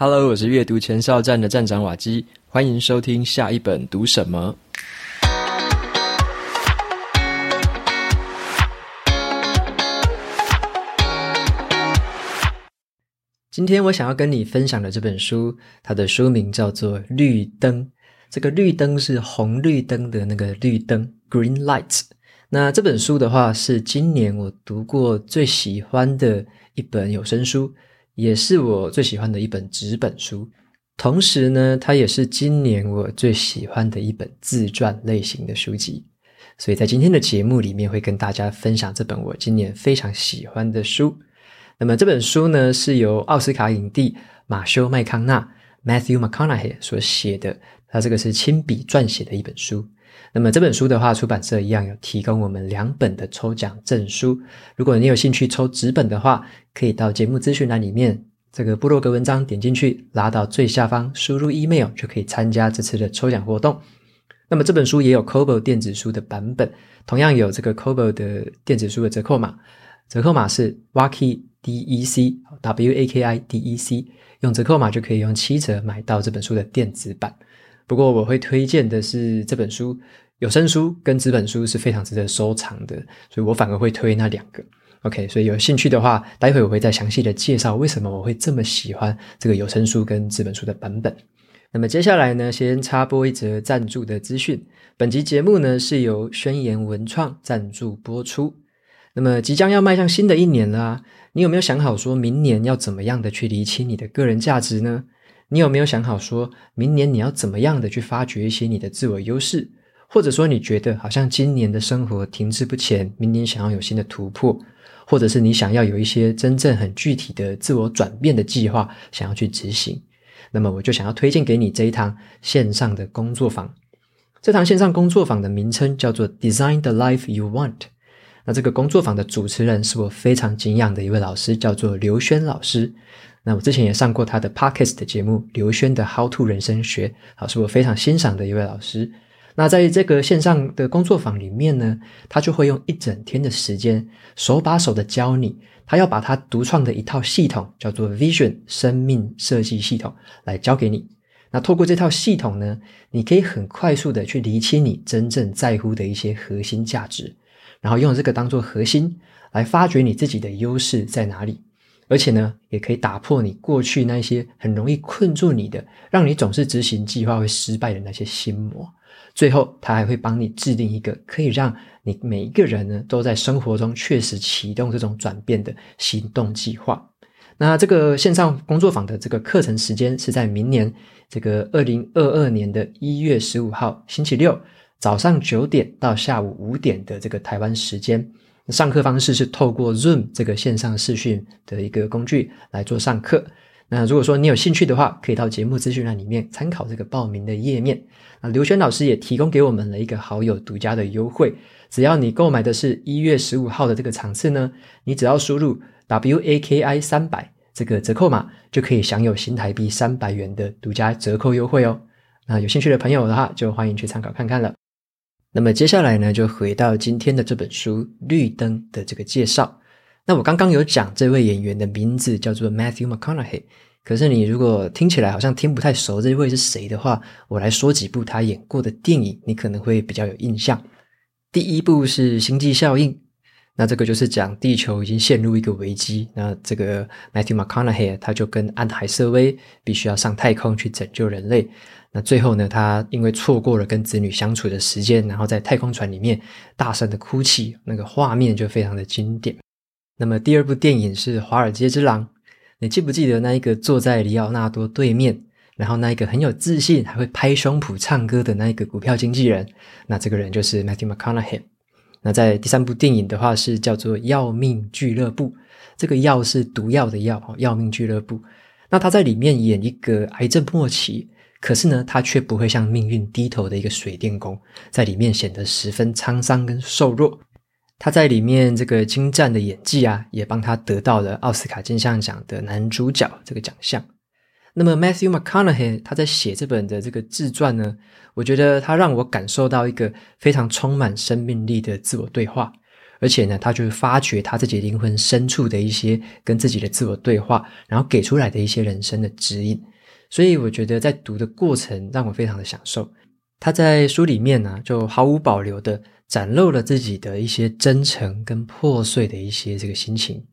Hello，我是阅读前哨站的站长瓦基，欢迎收听下一本读什么。今天我想要跟你分享的这本书，它的书名叫做《绿灯》。这个绿灯是红绿灯的那个绿灯 （Green Light）。那这本书的话，是今年我读过最喜欢的一本有声书。也是我最喜欢的一本纸本书，同时呢，它也是今年我最喜欢的一本自传类型的书籍。所以在今天的节目里面，会跟大家分享这本我今年非常喜欢的书。那么这本书呢，是由奥斯卡影帝马修麦康纳 （Matthew McConaughey） 所写的，他这个是亲笔撰写的一本书。那么这本书的话，出版社一样有提供我们两本的抽奖证书。如果你有兴趣抽纸本的话，可以到节目资讯栏里面这个部落格文章点进去，拉到最下方，输入 email 就可以参加这次的抽奖活动。那么这本书也有 Kobo 电子书的版本，同样有这个 Kobo 的电子书的折扣码，折扣码是 Waki D E C W A K I D E C，用折扣码就可以用七折买到这本书的电子版。不过我会推荐的是这本书，有声书跟纸本书是非常值得收藏的，所以我反而会推那两个。OK，所以有兴趣的话，待会我会再详细的介绍为什么我会这么喜欢这个有声书跟纸本书的版本。那么接下来呢，先插播一则赞助的资讯。本集节目呢是由宣言文创赞助播出。那么即将要迈向新的一年啦，你有没有想好说明年要怎么样的去厘清你的个人价值呢？你有没有想好说，明年你要怎么样的去发掘一些你的自我优势？或者说，你觉得好像今年的生活停滞不前，明年想要有新的突破，或者是你想要有一些真正很具体的自我转变的计划，想要去执行？那么，我就想要推荐给你这一堂线上的工作坊。这堂线上工作坊的名称叫做 “Design the Life You Want”。那这个工作坊的主持人是我非常敬仰的一位老师，叫做刘轩老师。那我之前也上过他的 Podcast 的节目，刘轩的 How to 人生学，好，是我非常欣赏的一位老师。那在这个线上的工作坊里面呢，他就会用一整天的时间，手把手的教你，他要把他独创的一套系统，叫做 Vision 生命设计系统，来教给你。那透过这套系统呢，你可以很快速的去厘清你真正在乎的一些核心价值，然后用这个当做核心，来发掘你自己的优势在哪里。而且呢，也可以打破你过去那些很容易困住你的，让你总是执行计划会失败的那些心魔。最后，他还会帮你制定一个可以让你每一个人呢都在生活中确实启动这种转变的行动计划。那这个线上工作坊的这个课程时间是在明年这个二零二二年的一月十五号星期六早上九点到下午五点的这个台湾时间。上课方式是透过 Zoom 这个线上视讯的一个工具来做上课。那如果说你有兴趣的话，可以到节目资讯栏里面参考这个报名的页面。那刘轩老师也提供给我们了一个好友独家的优惠，只要你购买的是一月十五号的这个场次呢，你只要输入 WAKI 三百这个折扣码，就可以享有新台币三百元的独家折扣优惠哦。那有兴趣的朋友的话，就欢迎去参考看看了。那么接下来呢，就回到今天的这本书《绿灯》的这个介绍。那我刚刚有讲这位演员的名字叫做 Matthew McConaughey，可是你如果听起来好像听不太熟这位是谁的话，我来说几部他演过的电影，你可能会比较有印象。第一部是《星际效应》，那这个就是讲地球已经陷入一个危机，那这个 Matthew McConaughey 他就跟安海瑟薇必须要上太空去拯救人类。那最后呢，他因为错过了跟子女相处的时间，然后在太空船里面大声的哭泣，那个画面就非常的经典。那么第二部电影是《华尔街之狼》，你记不记得那一个坐在里奥纳多对面，然后那一个很有自信还会拍胸脯唱歌的那一个股票经纪人？那这个人就是 Matthew McConaughey。那在第三部电影的话是叫做《要命俱乐部》，这个“药”是毒药的“药”，《要命俱乐部》。那他在里面演一个癌症末期。可是呢，他却不会向命运低头的一个水电工，在里面显得十分沧桑跟瘦弱。他在里面这个精湛的演技啊，也帮他得到了奥斯卡金像奖的男主角这个奖项。那么 Matthew McConaughey 他在写这本的这个自传呢，我觉得他让我感受到一个非常充满生命力的自我对话，而且呢，他就是发掘他自己灵魂深处的一些跟自己的自我对话，然后给出来的一些人生的指引。所以我觉得在读的过程让我非常的享受。他在书里面呢、就毫无保留的展露了自己的一些真诚跟破碎的一些这个心情，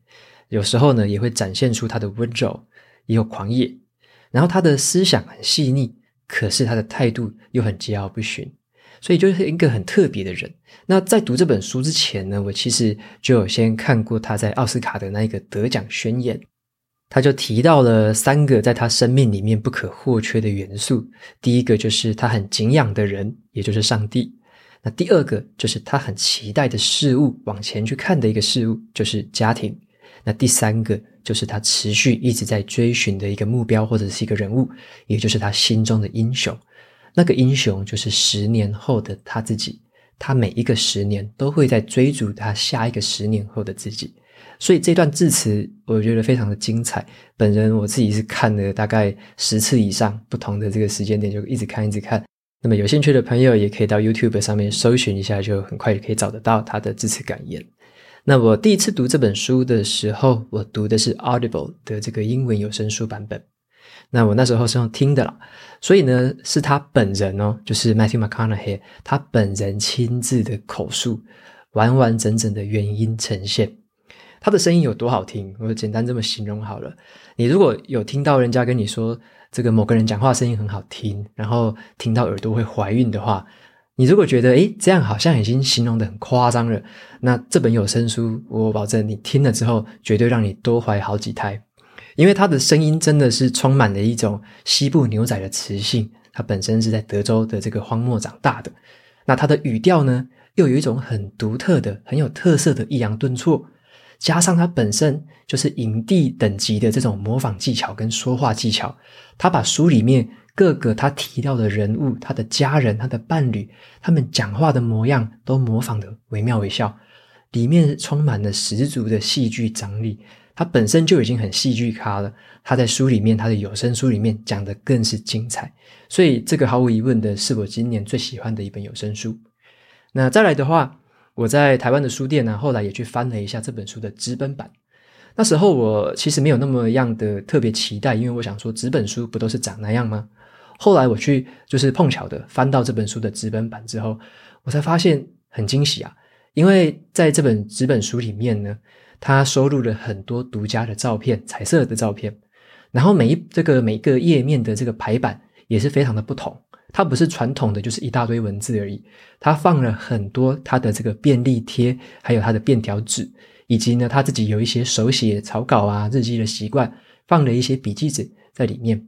有时候呢，也会展现出他的温柔，也有狂野。然后他的思想很细腻，可是他的态度又很桀骜不驯。所以就是一个很特别的人。那在读这本书之前呢，我其实就有先看过他在奥斯卡的那一个得奖宣言，他就提到了三个在他生命里面不可或缺的元素。第一个就是他很敬仰的人，也就是上帝。那第二个就是他很期待的事物，往前去看的一个事物，就是家庭。那第三个就是他持续一直在追寻的一个目标或者是一个人物，也就是他心中的英雄。那个英雄就是十年后的他自己，他每一个十年都会在追逐他下一个十年后的自己，所以这段致辞我觉得非常的精彩。本人我自己是看了大概十次以上，不同的这个时间点就一直看一直看。那么有兴趣的朋友也可以到 YouTube 上面搜寻一下，就很快就可以找得到他的致辞感言。那我第一次读这本书的时候，我读的是 Audible 的这个英文有声书版本。那我那时候是用听的啦，所以呢，是他本人哦，就是 Matthew McConaughey，他本人亲自的口述，完完整整的原音呈现。他的声音有多好听，我就简单这么形容好了。你如果有听到人家跟你说这个某个人讲话声音很好听，然后听到耳朵会怀孕的话，你如果觉得诶，这样好像已经形容得很夸张了，那这本有声书，我保证你听了之后，绝对让你多怀好几胎。因为他的声音真的是充满了一种西部牛仔的磁性，他本身是在德州的这个荒漠长大的，那他的语调呢，又有一种很独特的、很有特色的抑扬顿挫，加上他本身就是影帝等级的这种模仿技巧跟说话技巧，他把书里面各个他提到的人物、他的家人、他的伴侣，他们讲话的模样都模仿的惟妙惟肖，里面充满了十足的戏剧张力。他本身就已经很戏剧咖了，他在书里面，他的有声书里面讲的更是精彩，所以这个毫无疑问的是我今年最喜欢的一本有声书。那再来的话，我在台湾的书店呢，后来也去翻了一下这本书的纸本版。那时候我其实没有那么样的特别期待，因为我想说纸本书不都是长那样吗？后来我去就是碰巧的翻到这本书的纸本版之后，我才发现很惊喜啊，因为在这本纸本书里面呢。它收录了很多独家的照片，彩色的照片，然后每一这个每个页面的这个排版也是非常的不同。它不是传统的，就是一大堆文字而已。他放了很多他的这个便利贴，还有他的便条纸，以及呢他自己有一些手写草稿啊、日记的习惯，放了一些笔记纸在里面。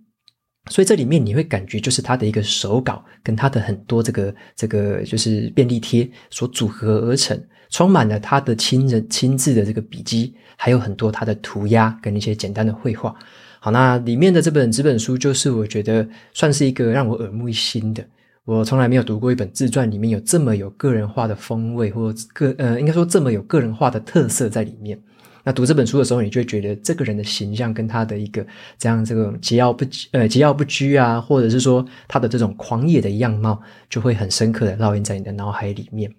所以这里面你会感觉就是他的一个手稿，跟他的很多这个这个就是便利贴所组合而成。充满了他的亲人亲自的这个笔记，还有很多他的涂鸦跟一些简单的绘画。好，那里面的这本纸本书就是我觉得算是一个让我耳目一新的。我从来没有读过一本自传里面有这么有个人化的风味，或个呃，应该说这么有个人化的特色在里面。那读这本书的时候，你就会觉得这个人的形象跟他的一个这样这个桀骜不呃桀骜不拘啊，或者是说他的这种狂野的样貌，就会很深刻的烙印在你的脑海里面。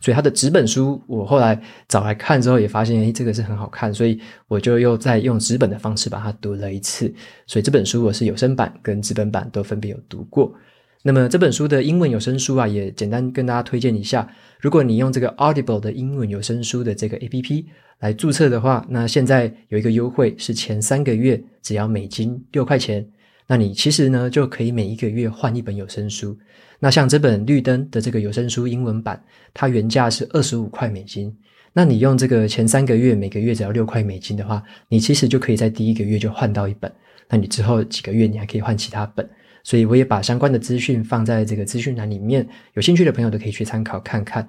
所以他的纸本书，我后来找来看之后，也发现，诶，这个是很好看，所以我就又再用纸本的方式把它读了一次。所以这本书我是有声版跟纸本版都分别有读过。那么这本书的英文有声书啊，也简单跟大家推荐一下。如果你用这个 Audible 的英文有声书的这个 APP 来注册的话，那现在有一个优惠，是前三个月只要美金六块钱。那你其实呢，就可以每一个月换一本有声书。那像这本绿灯的这个有声书英文版，它原价是二十五块美金。那你用这个前三个月每个月只要六块美金的话，你其实就可以在第一个月就换到一本。那你之后几个月你还可以换其他本。所以我也把相关的资讯放在这个资讯栏里面，有兴趣的朋友都可以去参考看看。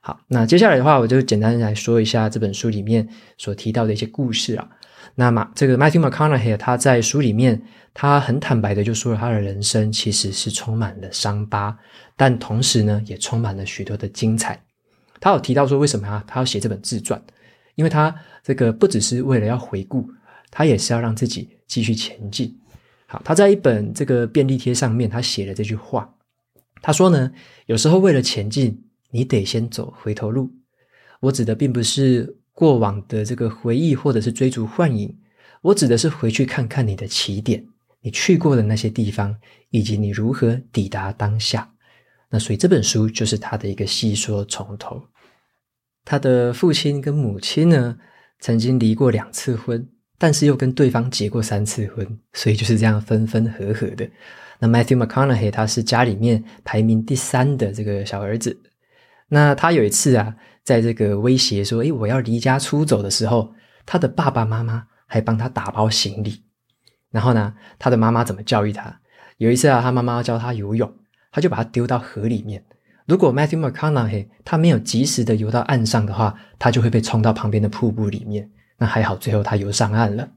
好，那接下来的话，我就简单来说一下这本书里面所提到的一些故事啊。那么，这个 Matthew McConaughey 他在书里面，他很坦白的就说了，他的人生其实是充满了伤疤，但同时呢，也充满了许多的精彩。他有提到说，为什么啊？他要写这本自传，因为他这个不只是为了要回顾，他也是要让自己继续前进。好，他在一本这个便利贴上面，他写了这句话，他说呢，有时候为了前进，你得先走回头路。我指的并不是过往的这个回忆，或者是追逐幻影。我指的是回去看看你的起点，你去过的那些地方，以及你如何抵达当下。那所以这本书就是他的一个细说从头。他的父亲跟母亲呢，曾经离过两次婚，但是又跟对方结过三次婚，所以就是这样分分合合的。那 Matthew McConaughey 他是家里面排名第三的这个小儿子。那他有一次啊，在这个威胁说：“诶，我要离家出走的时候，他的爸爸妈妈还帮他打包行李。然后呢，他的妈妈怎么教育他？有一次啊，他妈妈教他游泳，他就把他丢到河里面。如果 Matthew McConaughey 他没有及时的游到岸上的话，他就会被冲到旁边的瀑布里面。那还好，最后他游上岸了。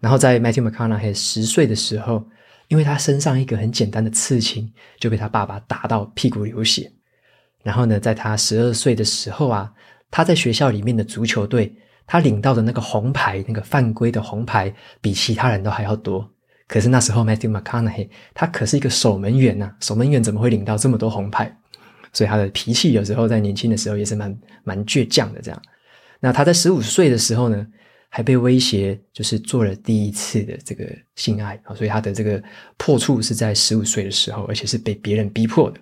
然后在 Matthew McConaughey 十岁的时候。”因为他身上一个很简单的刺青，就被他爸爸打到屁股流血。然后呢，在他十二岁的时候啊，他在学校里面的足球队，他领到的那个红牌，那个犯规的红牌，比其他人都还要多。可是那时候 Matthew McConaughey 他可是一个守门员呐、守门员怎么会领到这么多红牌？所以他的脾气有时候在年轻的时候也是蛮蛮倔强的这样。那他在十五岁的时候呢，还被威胁，就是做了第一次的这个性爱啊，所以他的这个破处是在十五岁的时候，而且是被别人逼迫的。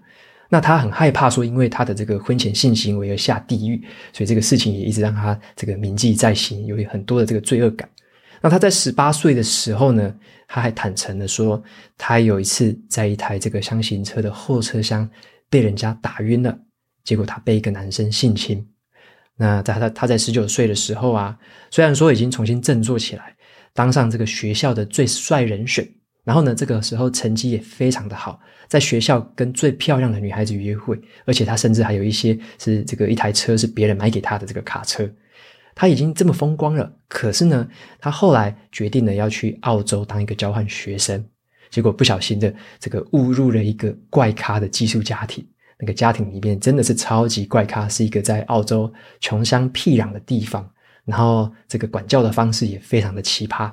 那他很害怕说，因为他的这个婚前性行为而下地狱，所以这个事情也一直让他这个铭记在心，有很多的这个罪恶感。那他在十八岁的时候呢，他还坦诚的说，他有一次在一台这个厢型车的后车厢被人家打晕了，结果他被一个男生性侵。那在他他在十九岁的时候啊，虽然说已经重新振作起来，当上这个学校的最帅人选，然后呢，这个时候成绩也非常的好，在学校跟最漂亮的女孩子约会，而且他甚至还有一些是这个一台车是别人买给他的这个卡车，他已经这么风光了。可是呢，他后来决定了要去澳洲当一个交换学生，结果不小心的这个误入了一个怪咖的寄宿家庭。那个家庭里面真的是超级怪咖，是一个在澳洲穷乡僻壤的地方，然后这个管教的方式也非常的奇葩，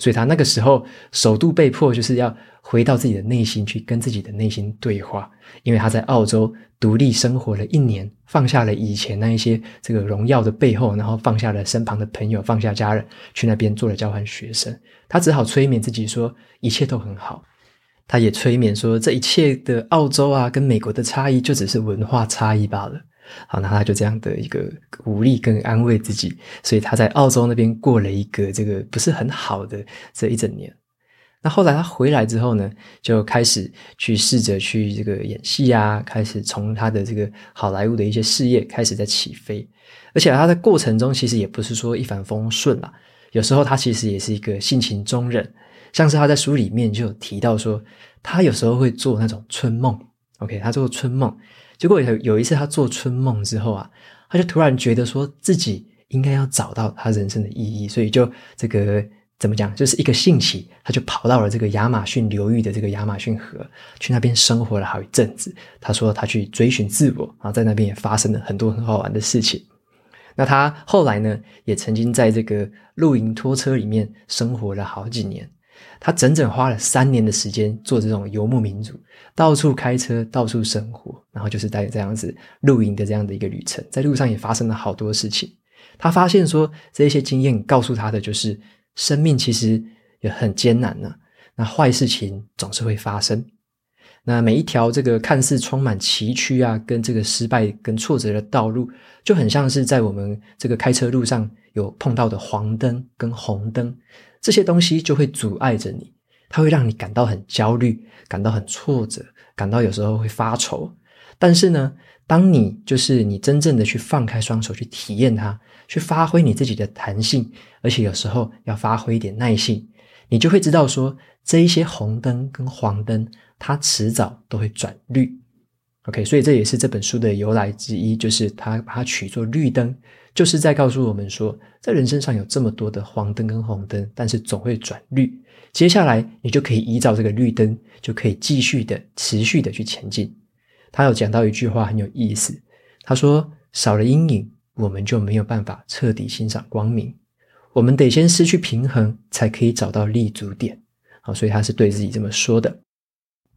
所以他那个时候首度被迫就是要回到自己的内心去跟自己的内心对话，因为他在澳洲独立生活了一年，放下了以前那一些这个荣耀的背后，然后放下了身旁的朋友，放下家人，去那边做了交换学生，他只好催眠自己说一切都很好。他也催眠说，这一切的澳洲啊，跟美国的差异就只是文化差异罢了。好，那他就这样的一个鼓励跟安慰自己，所以他在澳洲那边过了一个这个不是很好的这一整年。那后来他回来之后呢，就开始去试着去这个演戏啊，开始从他的这个好莱坞的一些事业开始在起飞。而且他在过程中其实也不是说一帆风顺啦，有时候他其实也是一个性情中人。像是他在书里面就有提到说，他有时候会做那种春梦，OK，他做春梦，结果有有一次他做春梦之后啊，他就突然觉得说自己应该要找到他人生的意义，所以就这个怎么讲，就是一个兴起，他就跑到了这个亚马逊流域的这个亚马逊河，去那边生活了好一阵子。他说他去追寻自我，然后在那边也发生了很多很好玩的事情。那他后来呢，也曾经在这个露营拖车里面生活了好几年。他整整花了三年的时间做这种游牧民族，到处开车，到处生活，然后就是带这样子露营的这样的一个旅程，在路上也发生了好多事情。他发现说，这些经验告诉他的就是，生命其实也很艰难呢、那坏事情总是会发生。那每一条这个看似充满崎岖啊，跟这个失败跟挫折的道路，就很像是在我们这个开车路上有碰到的黄灯跟红灯。这些东西就会阻碍着你，它会让你感到很焦虑，感到很挫折，感到有时候会发愁。但是呢，当你就是你真正的去放开双手去体验它，去发挥你自己的弹性，而且有时候要发挥一点耐性，你就会知道说，这一些红灯跟黄灯，它迟早都会转绿。OK，所以这也是这本书的由来之一，就是它把它取作绿灯。就是在告诉我们说，在人生上有这么多的黄灯跟红灯，但是总会转绿。接下来你就可以依照这个绿灯，就可以继续的、持续的去前进。他有讲到一句话很有意思，他说：“少了阴影，我们就没有办法彻底欣赏光明。我们得先失去平衡，才可以找到立足点。”好，所以他是对自己这么说的。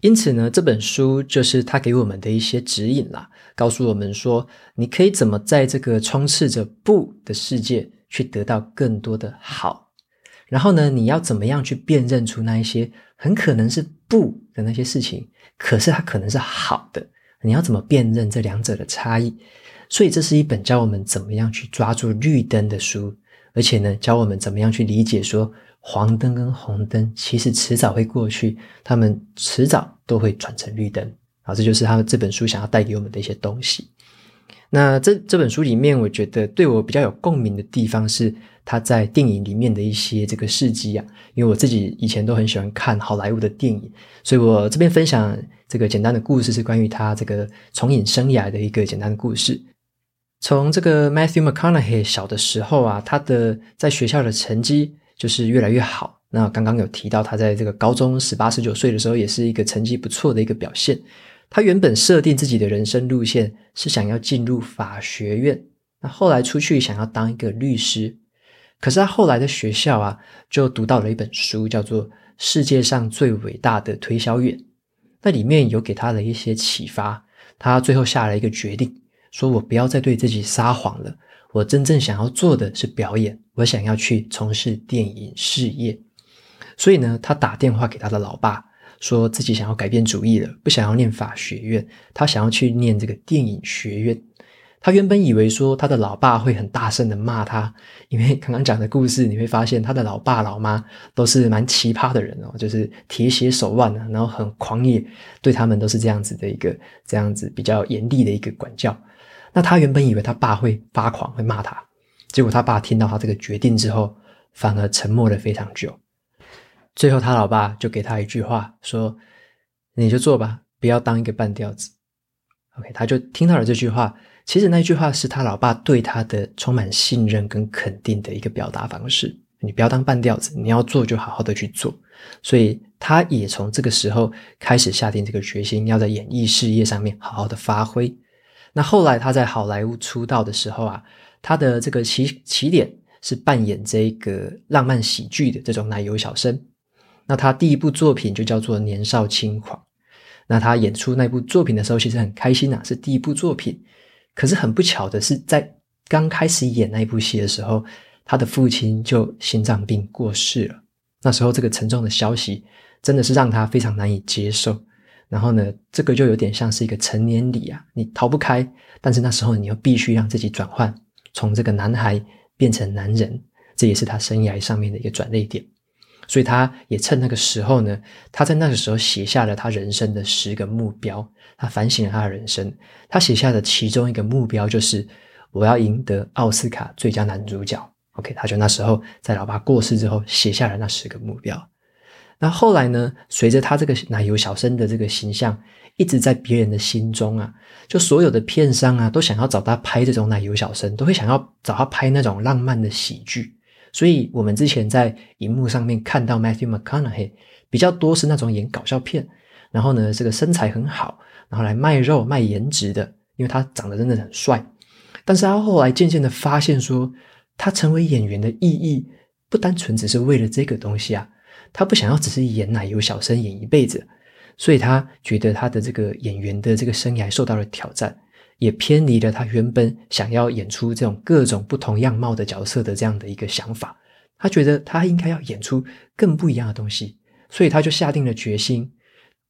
因此呢，这本书就是他给我们的一些指引啦，告诉我们说，你可以怎么在这个充斥着不的世界去得到更多的好。然后呢，你要怎么样去辨认出那一些很可能是不的那些事情，可是它可能是好的？你要怎么辨认这两者的差异？所以这是一本教我们怎么样去抓住绿灯的书，而且呢，教我们怎么样去理解说。黄灯跟红灯其实迟早会过去，他们迟早都会转成绿灯。好，这就是他这本书想要带给我们的一些东西。那这这本书里面，我觉得对我比较有共鸣的地方是他在电影里面的一些这个事迹啊。因为我自己以前都很喜欢看好莱坞的电影，所以我这边分享这个简单的故事是关于他这个从影生涯的一个简单的故事。从这个 Matthew McConaughey 小的时候啊，他的在学校的成绩。就是越来越好。那刚刚有提到，他在这个高中十八、十九岁的时候，也是一个成绩不错的一个表现。他原本设定自己的人生路线是想要进入法学院，那后来出去想要当一个律师。可是他后来的学校啊，就读到了一本书，叫做《世界上最伟大的推销员》。那里面有给他的一些启发。他最后下了一个决定，说我不要再对自己撒谎了。我真正想要做的是表演，我想要去从事电影事业，所以呢，他打电话给他的老爸，说自己想要改变主意了，不想要念法学院，他想要去念这个电影学院。他原本以为说他的老爸会很大声的骂他，因为刚刚讲的故事你会发现他的老爸老妈都是蛮奇葩的人哦，就是铁血手腕啊，然后很狂野，对他们都是这样子的一个这样子比较严厉的一个管教。那他原本以为他爸会发狂，会骂他，结果他爸听到他这个决定之后，反而沉默了非常久。最后他老爸就给他一句话，说：“你就做吧，不要当一个半吊子。” OK，他就听到了这句话。其实那句话是他老爸对他的充满信任跟肯定的一个表达方式。你不要当半吊子，你要做就好好的去做。所以他也从这个时候开始下定这个决心，要在演艺事业上面好好的发挥。那后来他在好莱坞出道的时候啊，他的这个起起点是扮演这个浪漫喜剧的这种奶油小生。那他第一部作品就叫做《年少轻狂》。那他演出那部作品的时候，其实很开心啊，是第一部作品。可是很不巧的是，在刚开始演那部戏的时候，他的父亲就心脏病过世了。那时候这个沉重的消息真的是让他非常难以接受。然后呢，这个就有点像是一个成年礼啊，你逃不开，但是那时候你又必须让自己转换，从这个男孩变成男人，这也是他生涯上面的一个转捩点。所以他也趁那个时候呢，他在那个时候写下了他人生的十个目标，他反省了他的人生。他写下的其中一个目标就是我要赢得奥斯卡最佳男主角。OK，他就那时候在老爸过世之后写下了那十个目标。那后来呢？随着他这个奶油小生的这个形象一直在别人的心中啊，就所有的片商啊都想要找他拍这种奶油小生，都会想要找他拍那种浪漫的喜剧。所以我们之前在荧幕上面看到 Matthew McConaughey 比较多是那种演搞笑片，然后呢这个身材很好，然后来卖肉卖颜值的，因为他长得真的很帅。但是他后来渐渐的发现说，他成为演员的意义不单纯只是为了这个东西啊。他不想要只是演奶油小生演一辈子，所以他觉得他的这个演员的这个生涯受到了挑战，也偏离了他原本想要演出这种各种不同样貌的角色的这样的一个想法。他觉得他应该要演出更不一样的东西，所以他就下定了决心，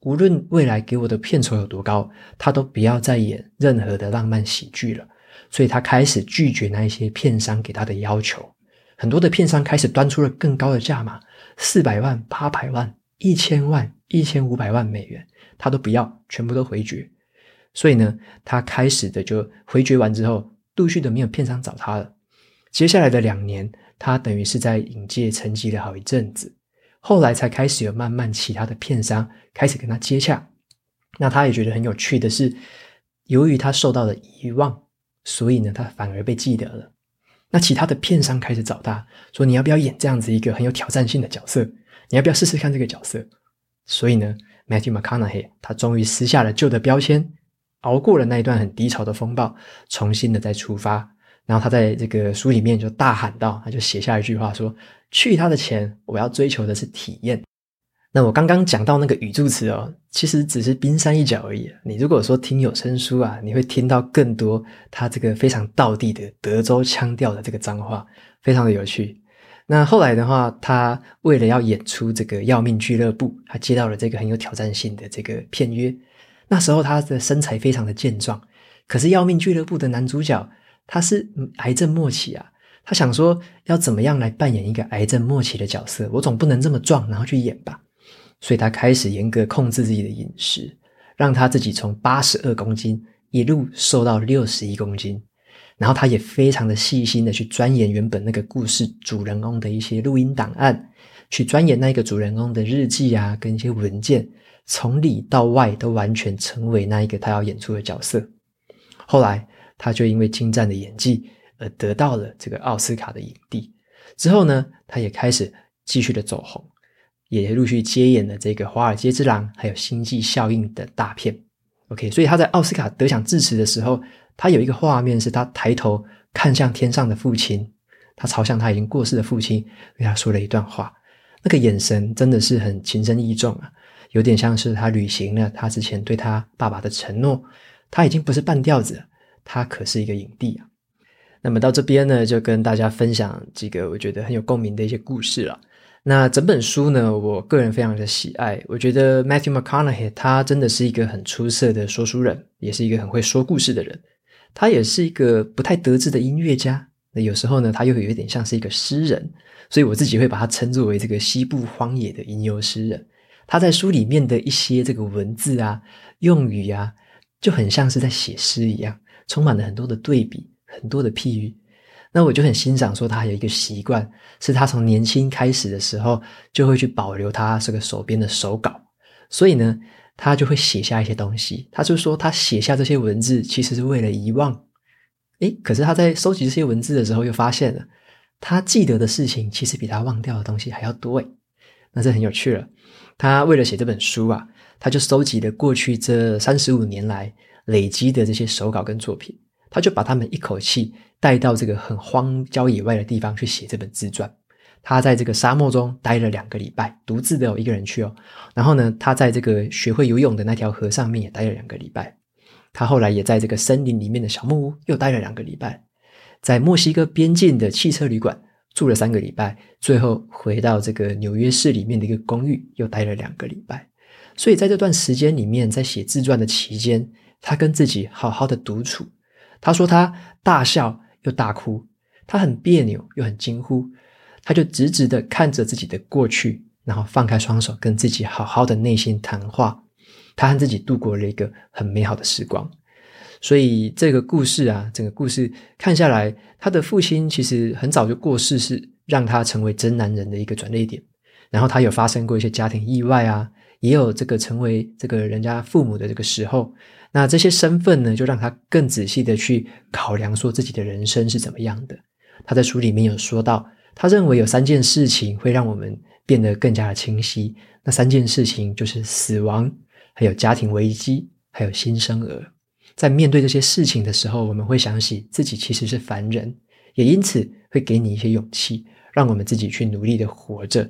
无论未来给我的片酬有多高，他都不要再演任何的浪漫喜剧了。所以他开始拒绝那一些片商给他的要求，很多的片商开始端出了更高的价码。四百万、八百万、一千万、一千五百万美元，他都不要，全部都回绝。所以呢，他开始的就回绝完之后，陆续的没有片商找他了。接下来的两年，他等于是在影界沉寂了好一阵子，后来才开始有慢慢其他的片商开始跟他接洽。那他也觉得很有趣的是，由于他受到了遗忘，所以呢，他反而被记得了。那其他的片商开始找他，说，你要不要演这样子一个很有挑战性的角色？你要不要试试看这个角色？所以呢，Matthew McConaughey 他终于撕下了旧的标签，熬过了那一段很低潮的风暴，重新的再出发。然后他在这个书里面就大喊道，他就写下一句话说：“去他的钱，我要追求的是体验。”那我刚刚讲到那个语助词哦，其实只是冰山一角而已。你如果说听有声书啊，你会听到更多他这个非常道地的德州腔调的这个脏话，非常的有趣。那后来的话，他为了要演出这个《要命俱乐部》，他接到了这个很有挑战性的这个片约。那时候他的身材非常的健壮，可是《要命俱乐部》的男主角他是癌症末期啊，他想说要怎么样来扮演一个癌症末期的角色，我总不能这么壮，然后去演吧。所以他开始严格控制自己的饮食，让他自己从八十二公斤一路瘦到六十一公斤。然后他也非常的细心的去钻研原本那个故事主人公的一些录音档案，去钻研那一个主人公的日记啊，跟一些文件，从里到外都完全成为那一个他要演出的角色。后来他就因为精湛的演技而得到了这个奥斯卡的影帝。之后呢，他也开始继续的走红。也陆续接演了这个《华尔街之狼》还有《星际效应》等大片。OK，所以他在奥斯卡得奖致辞的时候，他有一个画面是他抬头看向天上的父亲，他朝向他已经过世的父亲，对他说了一段话。那个眼神真的是很情深意重啊，有点像是他履行了他之前对他爸爸的承诺。他已经不是半吊子，他可是一个影帝啊。那么到这边呢，就跟大家分享几个我觉得很有共鸣的一些故事了。那整本书呢，我个人非常的喜爱。我觉得 Matthew McConaughey 他真的是一个很出色的说书人，也是一个很会说故事的人。他也是一个不太得志的音乐家。那有时候呢，他又有一点像是一个诗人，所以我自己会把他称作为这个西部荒野的吟游诗人。他在书里面的一些这个文字啊、用语啊，就很像是在写诗一样，充满了很多的对比，很多的譬喻。那我就很欣赏，说他有一个习惯，是他从年轻开始的时候就会去保留他这个手边的手稿，所以呢，他就会写下一些东西。他就说，他写下这些文字其实是为了遗忘。诶，可是他在收集这些文字的时候，又发现了他记得的事情其实比他忘掉的东西还要多诶。那这很有趣了。他为了写这本书啊，他就收集了过去这三十五年来累积的这些手稿跟作品。他就把他们一口气带到这个很荒郊野外的地方去写这本自传。他在这个沙漠中待了两个礼拜，独自的一个人去哦。然后呢，他在这个学会游泳的那条河上面也待了两个礼拜。他后来也在这个森林里面的小木屋又待了两个礼拜，在墨西哥边境的汽车旅馆住了三个礼拜，最后回到这个纽约市里面的一个公寓又待了两个礼拜。所以在这段时间里面，在写自传的期间，他跟自己好好的独处。他说他大笑又大哭，他很别扭又很惊呼，他就直直的看着自己的过去，然后放开双手跟自己好好的内心谈话。他和自己度过了一个很美好的时光。所以这个故事啊，整个故事看下来，他的父亲其实很早就过世，是让他成为真男人的一个转捩点。然后他有发生过一些家庭意外啊，也有这个成为这个人家父母的这个时候。那这些身份呢，就让他更仔细的去考量，说自己的人生是怎么样的。他在书里面有说到，他认为有三件事情会让我们变得更加的清晰。那三件事情就是死亡，还有家庭危机，还有新生儿。在面对这些事情的时候，我们会想起自己其实是凡人，也因此会给你一些勇气，让我们自己去努力的活着，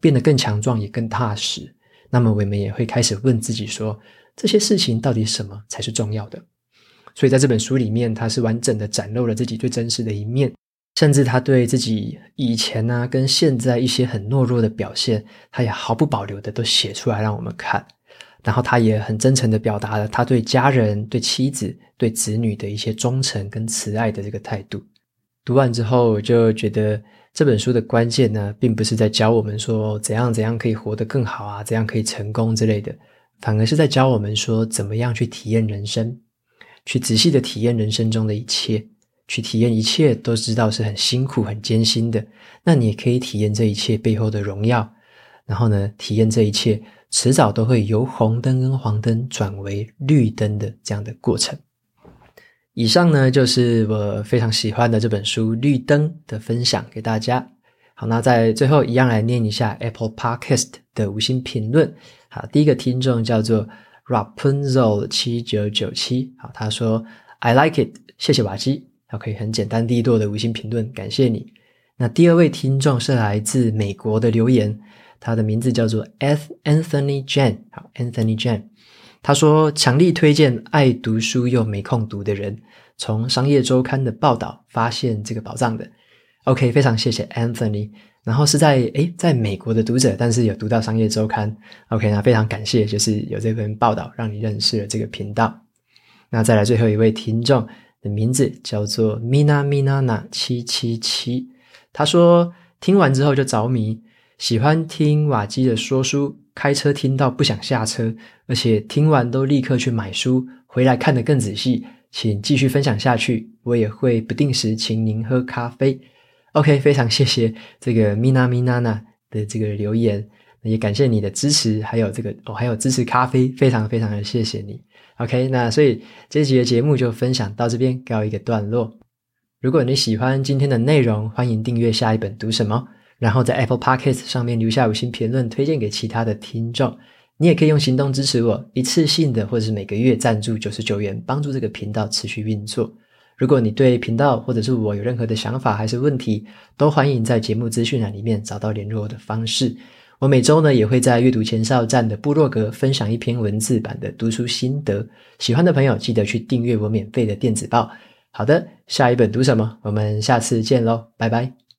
变得更强壮，也更踏实。那么我们也会开始问自己说，这些事情到底什么才是重要的？所以在这本书里面，他是完整的展露了自己最真实的一面，甚至他对自己以前呢、跟现在一些很懦弱的表现，他也毫不保留的都写出来让我们看。然后他也很真诚的表达了他对家人、对妻子、对子女的一些忠诚跟慈爱的这个态度。读完之后，我就觉得这本书的关键呢，并不是在教我们说怎样怎样可以活得更好啊，怎样可以成功之类的。反而是在教我们说，怎么样去体验人生，去仔细的体验人生中的一切，去体验一切都知道是很辛苦、很艰辛的。那你也可以体验这一切背后的荣耀，然后呢，体验这一切迟早都会由红灯跟黄灯转为绿灯的这样的过程。以上呢，就是我非常喜欢的这本书《绿灯》的分享给大家。好，那在最后一样来念一下 Apple Podcast 的五星评论。好，第一个听众叫做 Rapunzel 七九九七，好，他说 I like it，谢谢瓦基，好，可以很简单利落的五星评论，感谢你。那第二位听众是来自美国的留言，他的名字叫做 S Anthony Jan，好，Anthony Jan，他说强力推荐爱读书又没空读的人，从商业周刊的报道发现这个宝藏的。OK，非常谢谢 Anthony。然后是在诶，在美国的读者，但是有读到商业周刊。OK，那非常感谢，就是有这篇报道让你认识了这个频道。那再来最后一位听众的名字叫做 Mina Minana 七七七，他说听完之后就着迷。喜欢听瓦基的说书，开车听到不想下车，而且听完都立刻去买书，回来看得更仔细。请继续分享下去，我也会不定时请您喝咖啡。OK，非常谢谢这个 Mina Minana 的这个留言，也感谢你的支持，还有这个哦，还有支持咖啡，非常非常的谢谢你。OK，那所以这集的节目就分享到这边告一个段落。如果你喜欢今天的内容，欢迎订阅下一本读什么。然后在 Apple Podcast 上面留下五星评论，推荐给其他的听众。你也可以用行动支持我，一次性的或者是每个月赞助九十九元，帮助这个频道持续运作。如果你对频道或者是我有任何的想法还是问题，都欢迎在节目资讯栏里面找到联络的方式。我每周呢也会在阅读前哨站的部落格分享一篇文字版的读书心得，喜欢的朋友记得去订阅我免费的电子报。好的，下一本读什么？我们下次见喽，拜拜。